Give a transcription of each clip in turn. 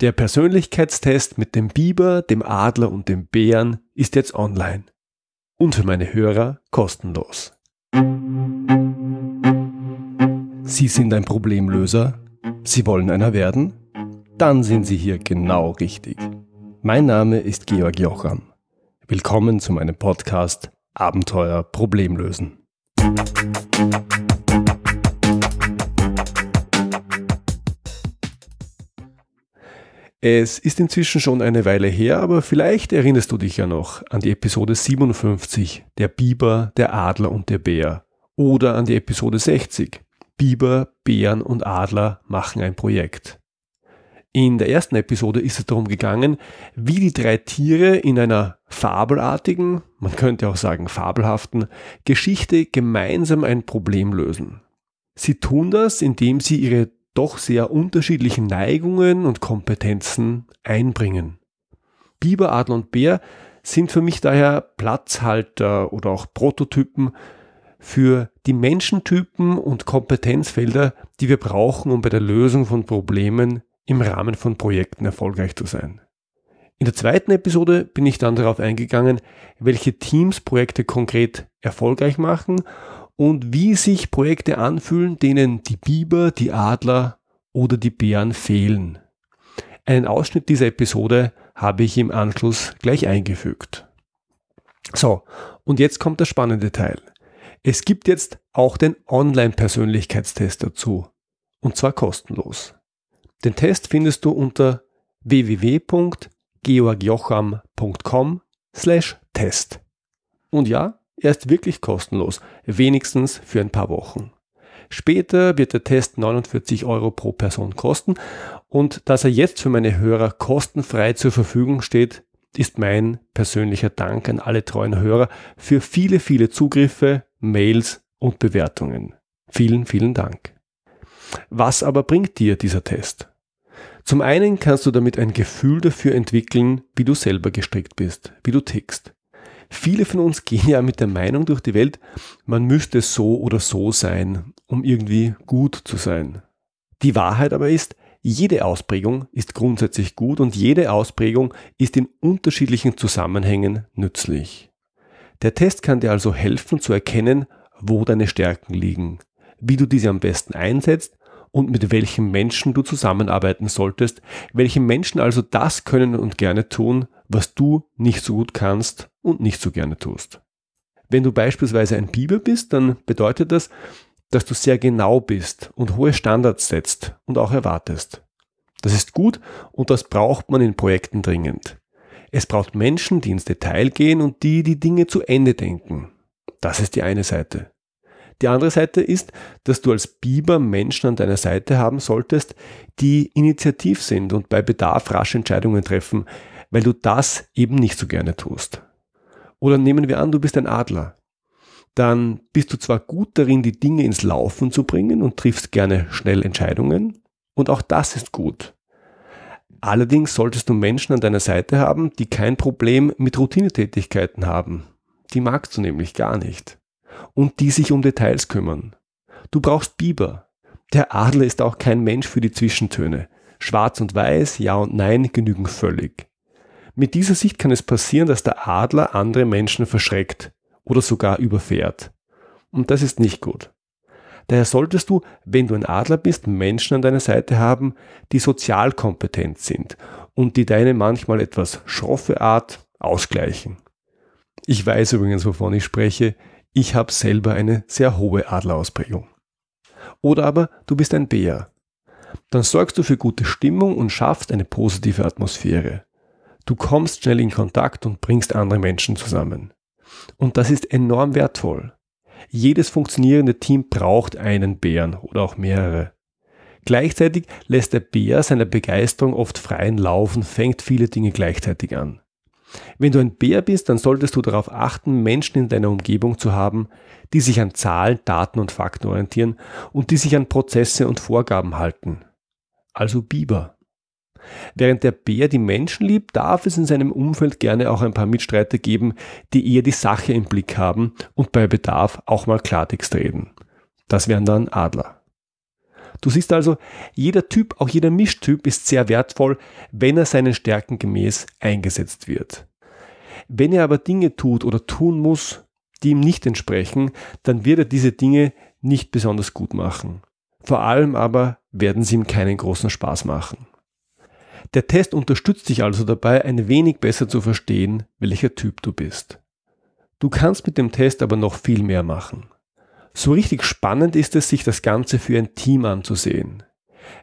Der Persönlichkeitstest mit dem Biber, dem Adler und dem Bären ist jetzt online. Und für meine Hörer kostenlos. Sie sind ein Problemlöser? Sie wollen einer werden? Dann sind Sie hier genau richtig. Mein Name ist Georg Jocham. Willkommen zu meinem Podcast Abenteuer Problemlösen. Es ist inzwischen schon eine Weile her, aber vielleicht erinnerst du dich ja noch an die Episode 57, der Biber, der Adler und der Bär. Oder an die Episode 60, Biber, Bären und Adler machen ein Projekt. In der ersten Episode ist es darum gegangen, wie die drei Tiere in einer fabelartigen, man könnte auch sagen fabelhaften, Geschichte gemeinsam ein Problem lösen. Sie tun das, indem sie ihre doch sehr unterschiedlichen Neigungen und Kompetenzen einbringen. Biber, Adler und Bär sind für mich daher Platzhalter oder auch Prototypen für die Menschentypen und Kompetenzfelder, die wir brauchen, um bei der Lösung von Problemen im Rahmen von Projekten erfolgreich zu sein. In der zweiten Episode bin ich dann darauf eingegangen, welche Teams Projekte konkret erfolgreich machen und wie sich Projekte anfühlen, denen die Biber, die Adler oder die Bären fehlen. Einen Ausschnitt dieser Episode habe ich im Anschluss gleich eingefügt. So, und jetzt kommt der spannende Teil. Es gibt jetzt auch den Online-Persönlichkeitstest dazu. Und zwar kostenlos. Den Test findest du unter www.georgjocham.com slash Test. Und ja, er ist wirklich kostenlos, wenigstens für ein paar Wochen. Später wird der Test 49 Euro pro Person kosten und dass er jetzt für meine Hörer kostenfrei zur Verfügung steht, ist mein persönlicher Dank an alle treuen Hörer für viele, viele Zugriffe, Mails und Bewertungen. Vielen, vielen Dank. Was aber bringt dir dieser Test? Zum einen kannst du damit ein Gefühl dafür entwickeln, wie du selber gestrickt bist, wie du tickst. Viele von uns gehen ja mit der Meinung durch die Welt, man müsste so oder so sein, um irgendwie gut zu sein. Die Wahrheit aber ist, jede Ausprägung ist grundsätzlich gut und jede Ausprägung ist in unterschiedlichen Zusammenhängen nützlich. Der Test kann dir also helfen zu erkennen, wo deine Stärken liegen, wie du diese am besten einsetzt und mit welchen Menschen du zusammenarbeiten solltest, welche Menschen also das können und gerne tun, was du nicht so gut kannst und nicht so gerne tust. Wenn du beispielsweise ein Biber bist, dann bedeutet das, dass du sehr genau bist und hohe Standards setzt und auch erwartest. Das ist gut und das braucht man in Projekten dringend. Es braucht Menschen, die ins Detail gehen und die die Dinge zu Ende denken. Das ist die eine Seite. Die andere Seite ist, dass du als Biber Menschen an deiner Seite haben solltest, die initiativ sind und bei Bedarf rasch Entscheidungen treffen, weil du das eben nicht so gerne tust. Oder nehmen wir an, du bist ein Adler. Dann bist du zwar gut darin, die Dinge ins Laufen zu bringen und triffst gerne schnell Entscheidungen, und auch das ist gut. Allerdings solltest du Menschen an deiner Seite haben, die kein Problem mit Routinetätigkeiten haben. Die magst du nämlich gar nicht. Und die sich um Details kümmern. Du brauchst Biber. Der Adler ist auch kein Mensch für die Zwischentöne. Schwarz und Weiß, Ja und Nein genügen völlig. Mit dieser Sicht kann es passieren, dass der Adler andere Menschen verschreckt oder sogar überfährt. Und das ist nicht gut. Daher solltest du, wenn du ein Adler bist, Menschen an deiner Seite haben, die sozial kompetent sind und die deine manchmal etwas schroffe Art ausgleichen. Ich weiß übrigens, wovon ich spreche. Ich habe selber eine sehr hohe Adlerausprägung. Oder aber du bist ein Bär. Dann sorgst du für gute Stimmung und schaffst eine positive Atmosphäre. Du kommst schnell in Kontakt und bringst andere Menschen zusammen. Und das ist enorm wertvoll. Jedes funktionierende Team braucht einen Bären oder auch mehrere. Gleichzeitig lässt der Bär seiner Begeisterung oft freien Lauf und fängt viele Dinge gleichzeitig an. Wenn du ein Bär bist, dann solltest du darauf achten, Menschen in deiner Umgebung zu haben, die sich an Zahlen, Daten und Fakten orientieren und die sich an Prozesse und Vorgaben halten. Also Biber. Während der Bär die Menschen liebt, darf es in seinem Umfeld gerne auch ein paar Mitstreiter geben, die eher die Sache im Blick haben und bei Bedarf auch mal Klartext reden. Das wären dann Adler. Du siehst also, jeder Typ, auch jeder Mischtyp ist sehr wertvoll, wenn er seinen Stärken gemäß eingesetzt wird. Wenn er aber Dinge tut oder tun muss, die ihm nicht entsprechen, dann wird er diese Dinge nicht besonders gut machen. Vor allem aber werden sie ihm keinen großen Spaß machen. Der Test unterstützt dich also dabei, ein wenig besser zu verstehen, welcher Typ du bist. Du kannst mit dem Test aber noch viel mehr machen. So richtig spannend ist es, sich das Ganze für ein Team anzusehen.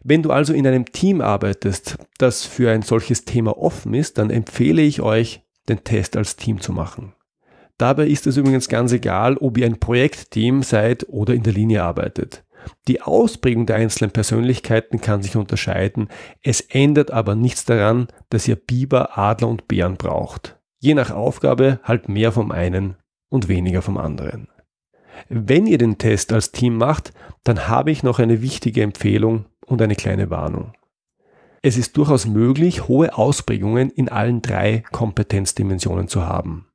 Wenn du also in einem Team arbeitest, das für ein solches Thema offen ist, dann empfehle ich euch, den Test als Team zu machen. Dabei ist es übrigens ganz egal, ob ihr ein Projektteam seid oder in der Linie arbeitet. Die Ausprägung der einzelnen Persönlichkeiten kann sich unterscheiden, es ändert aber nichts daran, dass ihr Biber, Adler und Bären braucht. Je nach Aufgabe halt mehr vom einen und weniger vom anderen. Wenn ihr den Test als Team macht, dann habe ich noch eine wichtige Empfehlung und eine kleine Warnung. Es ist durchaus möglich, hohe Ausprägungen in allen drei Kompetenzdimensionen zu haben.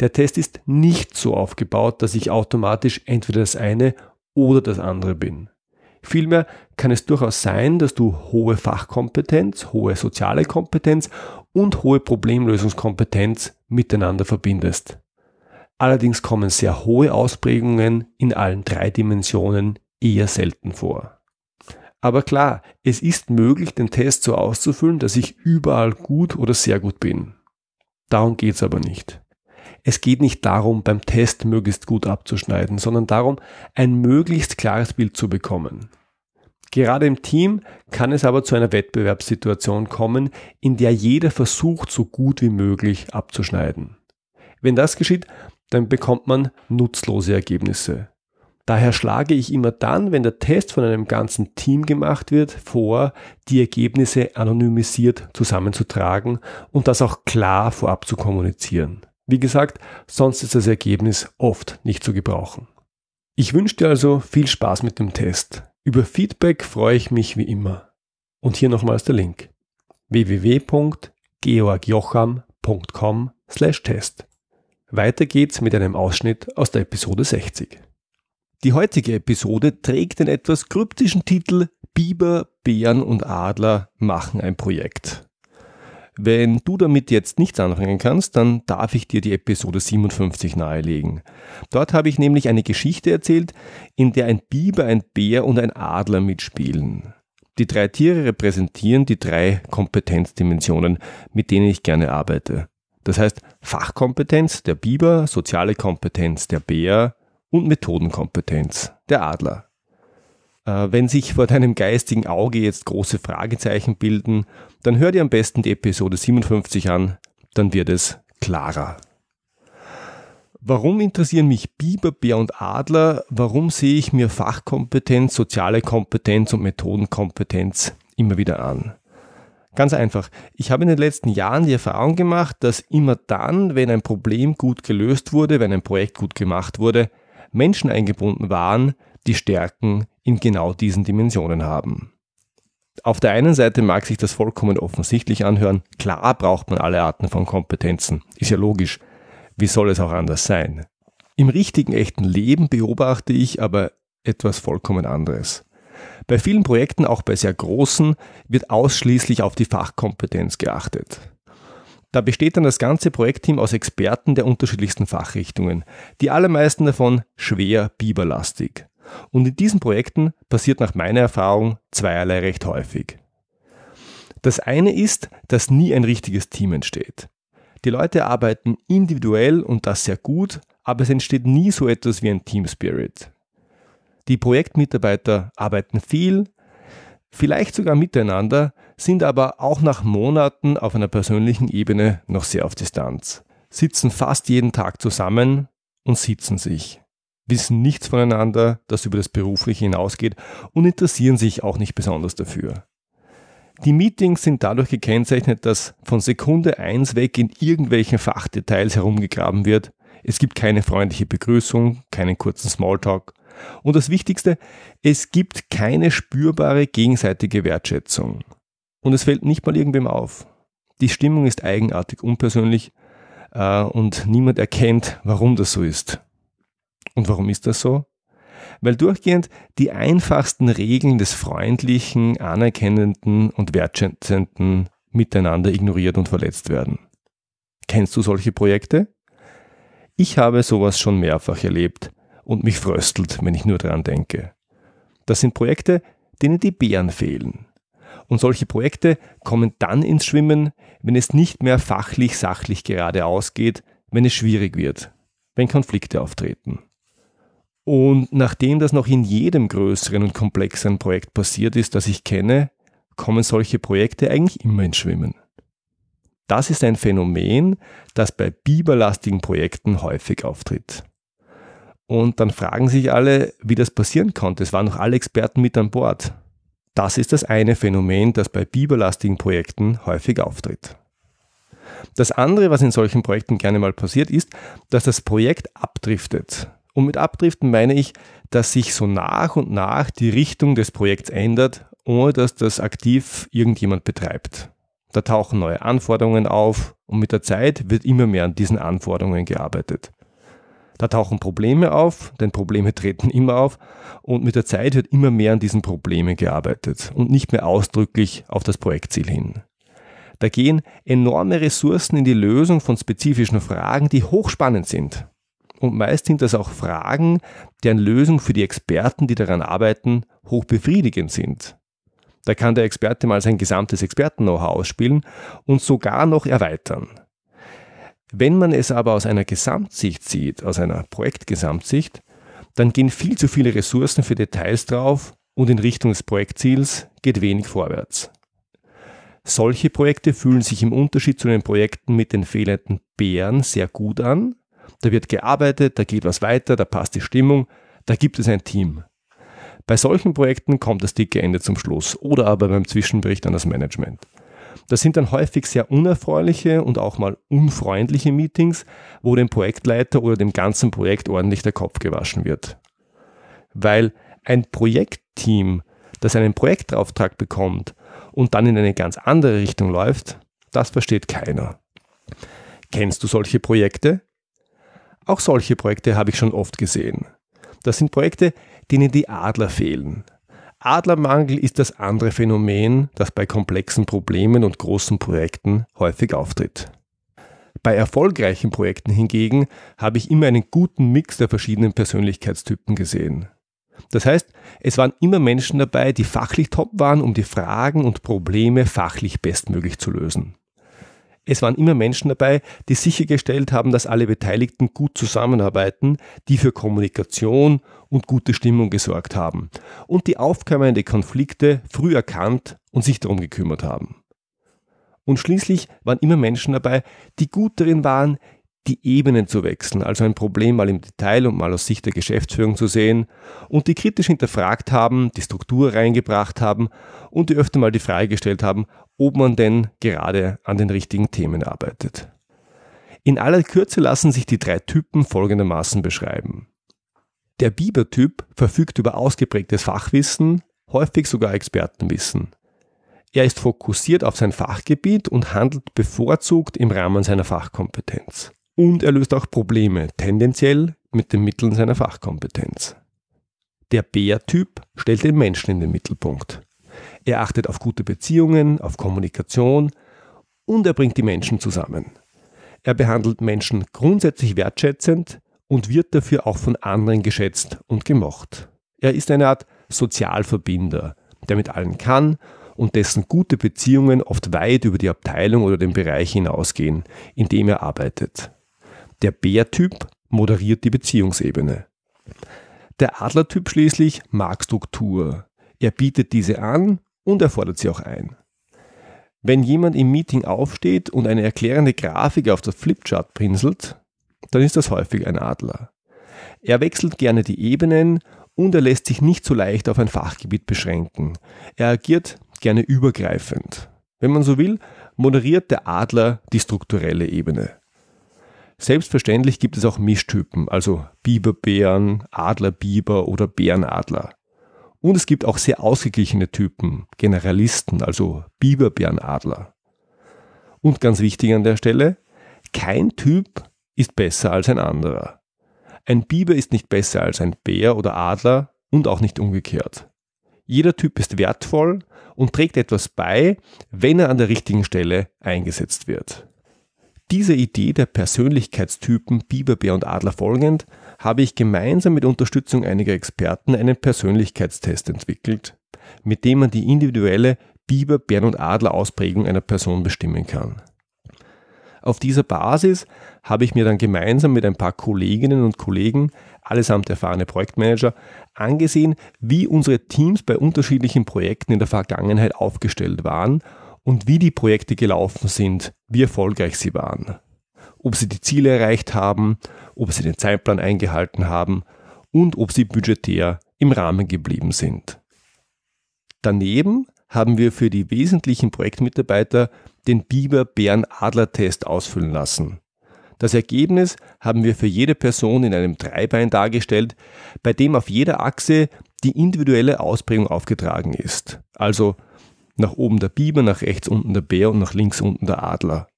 Der Test ist nicht so aufgebaut, dass ich automatisch entweder das eine oder das andere bin. Vielmehr kann es durchaus sein, dass du hohe Fachkompetenz, hohe soziale Kompetenz und hohe Problemlösungskompetenz miteinander verbindest. Allerdings kommen sehr hohe Ausprägungen in allen drei Dimensionen eher selten vor. Aber klar, es ist möglich, den Test so auszufüllen, dass ich überall gut oder sehr gut bin. Darum geht's aber nicht. Es geht nicht darum, beim Test möglichst gut abzuschneiden, sondern darum, ein möglichst klares Bild zu bekommen. Gerade im Team kann es aber zu einer Wettbewerbssituation kommen, in der jeder versucht, so gut wie möglich abzuschneiden. Wenn das geschieht, dann bekommt man nutzlose Ergebnisse. Daher schlage ich immer dann, wenn der Test von einem ganzen Team gemacht wird, vor, die Ergebnisse anonymisiert zusammenzutragen und das auch klar vorab zu kommunizieren. Wie gesagt, sonst ist das Ergebnis oft nicht zu gebrauchen. Ich wünsche dir also viel Spaß mit dem Test. Über Feedback freue ich mich wie immer. Und hier nochmals der Link www.georgjocham.com/test. Weiter geht's mit einem Ausschnitt aus der Episode 60. Die heutige Episode trägt den etwas kryptischen Titel Biber, Bären und Adler machen ein Projekt. Wenn du damit jetzt nichts anfangen kannst, dann darf ich dir die Episode 57 nahelegen. Dort habe ich nämlich eine Geschichte erzählt, in der ein Biber, ein Bär und ein Adler mitspielen. Die drei Tiere repräsentieren die drei Kompetenzdimensionen, mit denen ich gerne arbeite. Das heißt Fachkompetenz der Biber, soziale Kompetenz der Bär und Methodenkompetenz der Adler. Äh, wenn sich vor deinem geistigen Auge jetzt große Fragezeichen bilden, dann hör dir am besten die Episode 57 an, dann wird es klarer. Warum interessieren mich Biber, Bär und Adler? Warum sehe ich mir Fachkompetenz, soziale Kompetenz und Methodenkompetenz immer wieder an? Ganz einfach. Ich habe in den letzten Jahren die Erfahrung gemacht, dass immer dann, wenn ein Problem gut gelöst wurde, wenn ein Projekt gut gemacht wurde, Menschen eingebunden waren, die Stärken in genau diesen Dimensionen haben. Auf der einen Seite mag sich das vollkommen offensichtlich anhören, klar braucht man alle Arten von Kompetenzen, ist ja logisch, wie soll es auch anders sein? Im richtigen echten Leben beobachte ich aber etwas vollkommen anderes. Bei vielen Projekten, auch bei sehr großen, wird ausschließlich auf die Fachkompetenz geachtet. Da besteht dann das ganze Projektteam aus Experten der unterschiedlichsten Fachrichtungen, die allermeisten davon schwer biberlastig. Und in diesen Projekten passiert nach meiner Erfahrung zweierlei recht häufig. Das eine ist, dass nie ein richtiges Team entsteht. Die Leute arbeiten individuell und das sehr gut, aber es entsteht nie so etwas wie ein Team Spirit. Die Projektmitarbeiter arbeiten viel, vielleicht sogar miteinander, sind aber auch nach Monaten auf einer persönlichen Ebene noch sehr auf Distanz, sitzen fast jeden Tag zusammen und sitzen sich wissen nichts voneinander, das über das Berufliche hinausgeht und interessieren sich auch nicht besonders dafür. Die Meetings sind dadurch gekennzeichnet, dass von Sekunde eins weg in irgendwelchen Fachdetails herumgegraben wird. Es gibt keine freundliche Begrüßung, keinen kurzen Smalltalk. Und das Wichtigste, es gibt keine spürbare gegenseitige Wertschätzung. Und es fällt nicht mal irgendwem auf. Die Stimmung ist eigenartig unpersönlich äh, und niemand erkennt, warum das so ist. Und warum ist das so? weil durchgehend die einfachsten Regeln des freundlichen, anerkennenden und wertschätzenden Miteinander ignoriert und verletzt werden. Kennst du solche Projekte? Ich habe sowas schon mehrfach erlebt und mich fröstelt, wenn ich nur daran denke. Das sind Projekte, denen die Bären fehlen. Und solche Projekte kommen dann ins Schwimmen, wenn es nicht mehr fachlich, sachlich geradeaus geht, wenn es schwierig wird, wenn Konflikte auftreten. Und nachdem das noch in jedem größeren und komplexeren Projekt passiert ist, das ich kenne, kommen solche Projekte eigentlich immer ins Schwimmen. Das ist ein Phänomen, das bei biberlastigen Projekten häufig auftritt. Und dann fragen sich alle, wie das passieren konnte. Es waren noch alle Experten mit an Bord. Das ist das eine Phänomen, das bei biberlastigen Projekten häufig auftritt. Das andere, was in solchen Projekten gerne mal passiert, ist, dass das Projekt abdriftet. Und mit abdriften meine ich, dass sich so nach und nach die Richtung des Projekts ändert, ohne dass das aktiv irgendjemand betreibt. Da tauchen neue Anforderungen auf und mit der Zeit wird immer mehr an diesen Anforderungen gearbeitet. Da tauchen Probleme auf, denn Probleme treten immer auf und mit der Zeit wird immer mehr an diesen Problemen gearbeitet und nicht mehr ausdrücklich auf das Projektziel hin. Da gehen enorme Ressourcen in die Lösung von spezifischen Fragen, die hochspannend sind. Und meist sind das auch Fragen, deren Lösung für die Experten, die daran arbeiten, hochbefriedigend sind. Da kann der Experte mal sein gesamtes Experten-Know-how ausspielen und sogar noch erweitern. Wenn man es aber aus einer Gesamtsicht sieht, aus einer Projektgesamtsicht, dann gehen viel zu viele Ressourcen für Details drauf und in Richtung des Projektziels geht wenig vorwärts. Solche Projekte fühlen sich im Unterschied zu den Projekten mit den fehlenden Bären sehr gut an. Da wird gearbeitet, da geht was weiter, da passt die Stimmung, da gibt es ein Team. Bei solchen Projekten kommt das dicke Ende zum Schluss oder aber beim Zwischenbericht an das Management. Das sind dann häufig sehr unerfreuliche und auch mal unfreundliche Meetings, wo dem Projektleiter oder dem ganzen Projekt ordentlich der Kopf gewaschen wird. Weil ein Projektteam, das einen Projektauftrag bekommt und dann in eine ganz andere Richtung läuft, das versteht keiner. Kennst du solche Projekte? Auch solche Projekte habe ich schon oft gesehen. Das sind Projekte, denen die Adler fehlen. Adlermangel ist das andere Phänomen, das bei komplexen Problemen und großen Projekten häufig auftritt. Bei erfolgreichen Projekten hingegen habe ich immer einen guten Mix der verschiedenen Persönlichkeitstypen gesehen. Das heißt, es waren immer Menschen dabei, die fachlich top waren, um die Fragen und Probleme fachlich bestmöglich zu lösen. Es waren immer Menschen dabei, die sichergestellt haben, dass alle Beteiligten gut zusammenarbeiten, die für Kommunikation und gute Stimmung gesorgt haben und die aufkommende Konflikte früh erkannt und sich darum gekümmert haben. Und schließlich waren immer Menschen dabei, die gut darin waren, die Ebenen zu wechseln, also ein Problem mal im Detail und mal aus Sicht der Geschäftsführung zu sehen und die kritisch hinterfragt haben, die Struktur reingebracht haben und die öfter mal die Frage gestellt haben, ob man denn gerade an den richtigen Themen arbeitet. In aller Kürze lassen sich die drei Typen folgendermaßen beschreiben. Der Biber-Typ verfügt über ausgeprägtes Fachwissen, häufig sogar Expertenwissen. Er ist fokussiert auf sein Fachgebiet und handelt bevorzugt im Rahmen seiner Fachkompetenz. Und er löst auch Probleme, tendenziell mit den Mitteln seiner Fachkompetenz. Der Bär-Typ stellt den Menschen in den Mittelpunkt. Er achtet auf gute Beziehungen, auf Kommunikation und er bringt die Menschen zusammen. Er behandelt Menschen grundsätzlich wertschätzend und wird dafür auch von anderen geschätzt und gemocht. Er ist eine Art Sozialverbinder, der mit allen kann und dessen gute Beziehungen oft weit über die Abteilung oder den Bereich hinausgehen, in dem er arbeitet. Der Bärtyp moderiert die Beziehungsebene. Der Adlertyp schließlich mag Struktur. Er bietet diese an und er fordert sie auch ein. Wenn jemand im Meeting aufsteht und eine erklärende Grafik auf das Flipchart pinselt, dann ist das häufig ein Adler. Er wechselt gerne die Ebenen und er lässt sich nicht so leicht auf ein Fachgebiet beschränken. Er agiert gerne übergreifend. Wenn man so will, moderiert der Adler die strukturelle Ebene. Selbstverständlich gibt es auch Mischtypen, also Biberbären, Adlerbiber oder Bärenadler. Und es gibt auch sehr ausgeglichene Typen, Generalisten, also Biberbärenadler. Und ganz wichtig an der Stelle, kein Typ ist besser als ein anderer. Ein Biber ist nicht besser als ein Bär oder Adler und auch nicht umgekehrt. Jeder Typ ist wertvoll und trägt etwas bei, wenn er an der richtigen Stelle eingesetzt wird. Dieser Idee der Persönlichkeitstypen Biber, Bär und Adler folgend habe ich gemeinsam mit Unterstützung einiger Experten einen Persönlichkeitstest entwickelt, mit dem man die individuelle Biber, Bären und Adler Ausprägung einer Person bestimmen kann. Auf dieser Basis habe ich mir dann gemeinsam mit ein paar Kolleginnen und Kollegen, allesamt erfahrene Projektmanager, angesehen, wie unsere Teams bei unterschiedlichen Projekten in der Vergangenheit aufgestellt waren und wie die Projekte gelaufen sind, wie erfolgreich sie waren. Ob sie die Ziele erreicht haben, ob sie den Zeitplan eingehalten haben und ob sie budgetär im Rahmen geblieben sind. Daneben haben wir für die wesentlichen Projektmitarbeiter den Biber-Bären-Adler-Test ausfüllen lassen. Das Ergebnis haben wir für jede Person in einem Dreibein dargestellt, bei dem auf jeder Achse die individuelle Ausprägung aufgetragen ist. Also nach oben der Biber, nach rechts unten der Bär und nach links unten der Adler.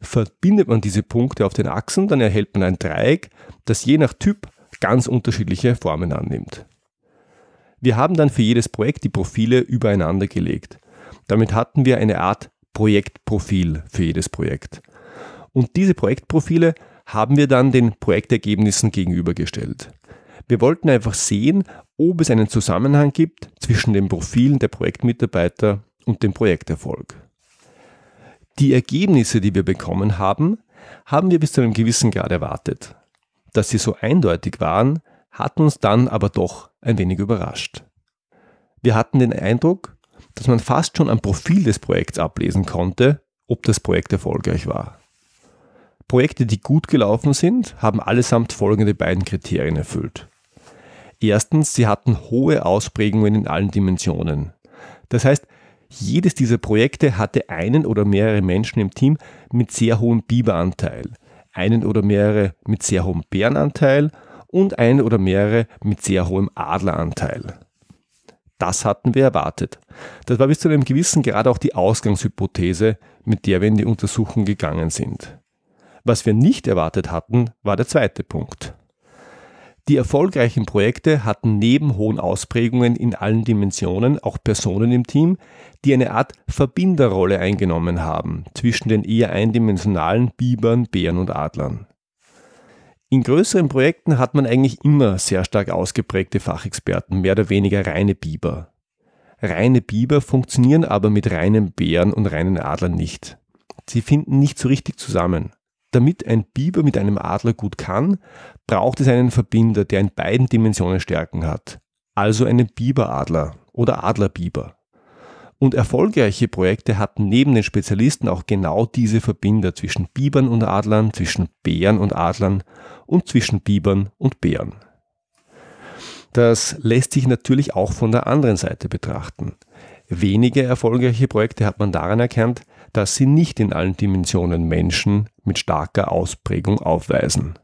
Verbindet man diese Punkte auf den Achsen, dann erhält man ein Dreieck, das je nach Typ ganz unterschiedliche Formen annimmt. Wir haben dann für jedes Projekt die Profile übereinander gelegt. Damit hatten wir eine Art Projektprofil für jedes Projekt. Und diese Projektprofile haben wir dann den Projektergebnissen gegenübergestellt. Wir wollten einfach sehen, ob es einen Zusammenhang gibt zwischen den Profilen der Projektmitarbeiter und dem Projekterfolg. Die Ergebnisse, die wir bekommen haben, haben wir bis zu einem gewissen Grad erwartet. Dass sie so eindeutig waren, hat uns dann aber doch ein wenig überrascht. Wir hatten den Eindruck, dass man fast schon am Profil des Projekts ablesen konnte, ob das Projekt erfolgreich war. Projekte, die gut gelaufen sind, haben allesamt folgende beiden Kriterien erfüllt. Erstens, sie hatten hohe Ausprägungen in allen Dimensionen. Das heißt, jedes dieser Projekte hatte einen oder mehrere Menschen im Team mit sehr hohem Biberanteil, einen oder mehrere mit sehr hohem Bärenanteil und einen oder mehrere mit sehr hohem Adleranteil. Das hatten wir erwartet. Das war bis zu einem gewissen Grad auch die Ausgangshypothese, mit der wir in die Untersuchung gegangen sind. Was wir nicht erwartet hatten, war der zweite Punkt. Die erfolgreichen Projekte hatten neben hohen Ausprägungen in allen Dimensionen auch Personen im Team, die eine Art Verbinderrolle eingenommen haben zwischen den eher eindimensionalen Bibern, Bären und Adlern. In größeren Projekten hat man eigentlich immer sehr stark ausgeprägte Fachexperten, mehr oder weniger reine Biber. Reine Biber funktionieren aber mit reinen Bären und reinen Adlern nicht. Sie finden nicht so richtig zusammen. Damit ein Biber mit einem Adler gut kann, braucht es einen Verbinder, der in beiden Dimensionen Stärken hat. Also einen Biberadler oder Adlerbiber. Und erfolgreiche Projekte hatten neben den Spezialisten auch genau diese Verbinder zwischen Bibern und Adlern, zwischen Bären und Adlern und zwischen Bibern und Bären. Das lässt sich natürlich auch von der anderen Seite betrachten. Wenige erfolgreiche Projekte hat man daran erkannt, dass sie nicht in allen Dimensionen Menschen mit starker Ausprägung aufweisen.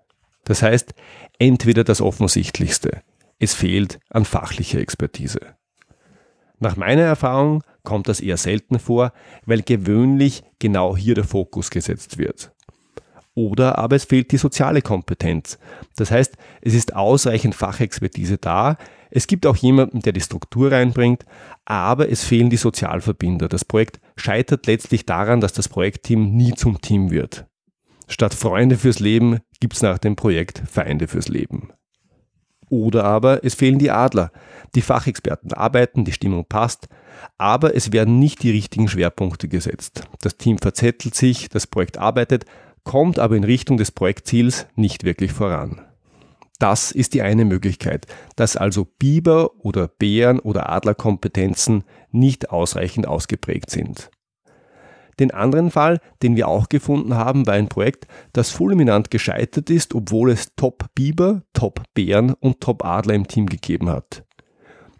Das heißt, entweder das Offensichtlichste, es fehlt an fachlicher Expertise. Nach meiner Erfahrung kommt das eher selten vor, weil gewöhnlich genau hier der Fokus gesetzt wird. Oder aber es fehlt die soziale Kompetenz. Das heißt, es ist ausreichend Fachexpertise da, es gibt auch jemanden, der die Struktur reinbringt, aber es fehlen die Sozialverbinder. Das Projekt scheitert letztlich daran, dass das Projektteam nie zum Team wird. Statt Freunde fürs Leben gibt es nach dem Projekt Feinde fürs Leben. Oder aber es fehlen die Adler. Die Fachexperten arbeiten, die Stimmung passt, aber es werden nicht die richtigen Schwerpunkte gesetzt. Das Team verzettelt sich, das Projekt arbeitet, kommt aber in Richtung des Projektziels nicht wirklich voran. Das ist die eine Möglichkeit, dass also Biber oder Bären oder Adlerkompetenzen nicht ausreichend ausgeprägt sind. Den anderen Fall, den wir auch gefunden haben, war ein Projekt, das fulminant gescheitert ist, obwohl es Top-Biber, Top-Bären und Top-Adler im Team gegeben hat.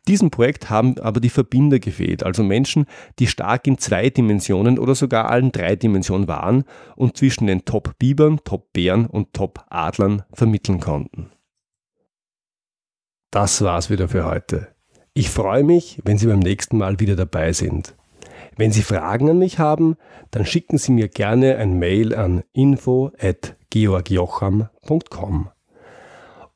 Diesem Projekt haben aber die Verbinder gefehlt, also Menschen, die stark in zwei Dimensionen oder sogar allen drei Dimensionen waren und zwischen den Top-Bibern, Top-Bären und Top-Adlern vermitteln konnten. Das war's wieder für heute. Ich freue mich, wenn Sie beim nächsten Mal wieder dabei sind. Wenn Sie Fragen an mich haben, dann schicken Sie mir gerne ein Mail an info@georgjocham.com.